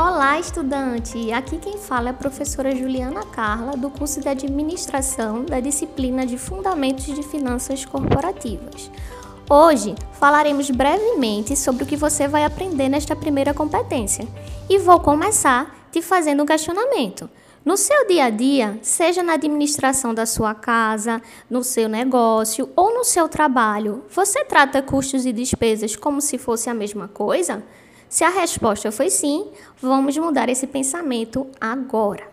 Olá, estudante! Aqui quem fala é a professora Juliana Carla, do curso de Administração da disciplina de Fundamentos de Finanças Corporativas. Hoje falaremos brevemente sobre o que você vai aprender nesta primeira competência e vou começar te fazendo um questionamento. No seu dia a dia, seja na administração da sua casa, no seu negócio ou no seu trabalho, você trata custos e despesas como se fosse a mesma coisa? Se a resposta foi sim, vamos mudar esse pensamento agora.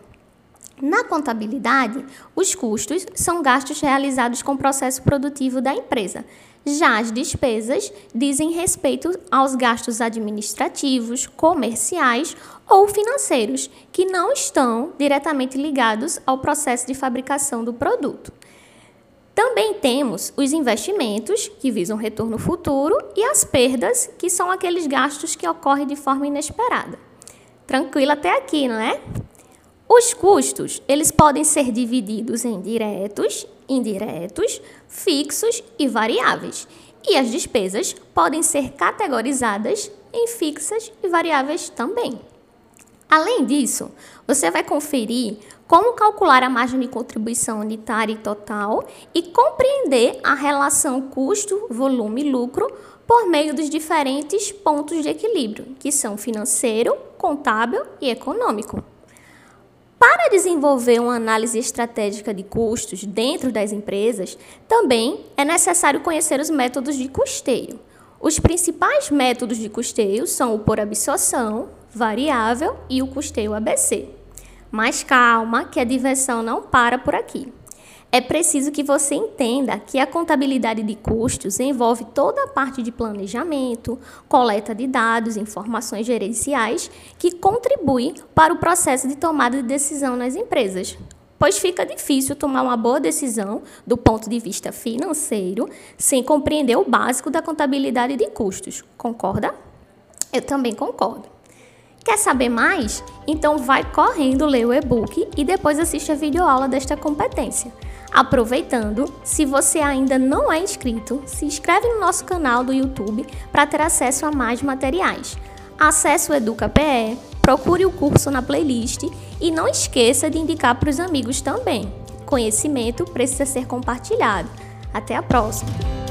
Na contabilidade, os custos são gastos realizados com o processo produtivo da empresa. Já as despesas dizem respeito aos gastos administrativos, comerciais ou financeiros, que não estão diretamente ligados ao processo de fabricação do produto. Também temos os investimentos, que visam retorno futuro, e as perdas, que são aqueles gastos que ocorrem de forma inesperada. Tranquilo até aqui, não é? Os custos, eles podem ser divididos em diretos, indiretos, fixos e variáveis. E as despesas podem ser categorizadas em fixas e variáveis também. Além disso, você vai conferir como calcular a margem de contribuição unitária e total e compreender a relação custo, volume e lucro por meio dos diferentes pontos de equilíbrio, que são financeiro, contábil e econômico. Para desenvolver uma análise estratégica de custos dentro das empresas, também é necessário conhecer os métodos de custeio. Os principais métodos de custeio são o por absorção, variável e o custeio ABC. Mas calma, que a diversão não para por aqui. É preciso que você entenda que a contabilidade de custos envolve toda a parte de planejamento, coleta de dados, informações gerenciais que contribuem para o processo de tomada de decisão nas empresas. Pois fica difícil tomar uma boa decisão do ponto de vista financeiro sem compreender o básico da contabilidade de custos. Concorda? Eu também concordo. Quer saber mais? Então vai correndo ler o e-book e depois assiste a videoaula desta competência. Aproveitando, se você ainda não é inscrito, se inscreve no nosso canal do YouTube para ter acesso a mais materiais. Acesse o EducaPE, procure o curso na playlist e não esqueça de indicar para os amigos também. Conhecimento precisa ser compartilhado. Até a próxima!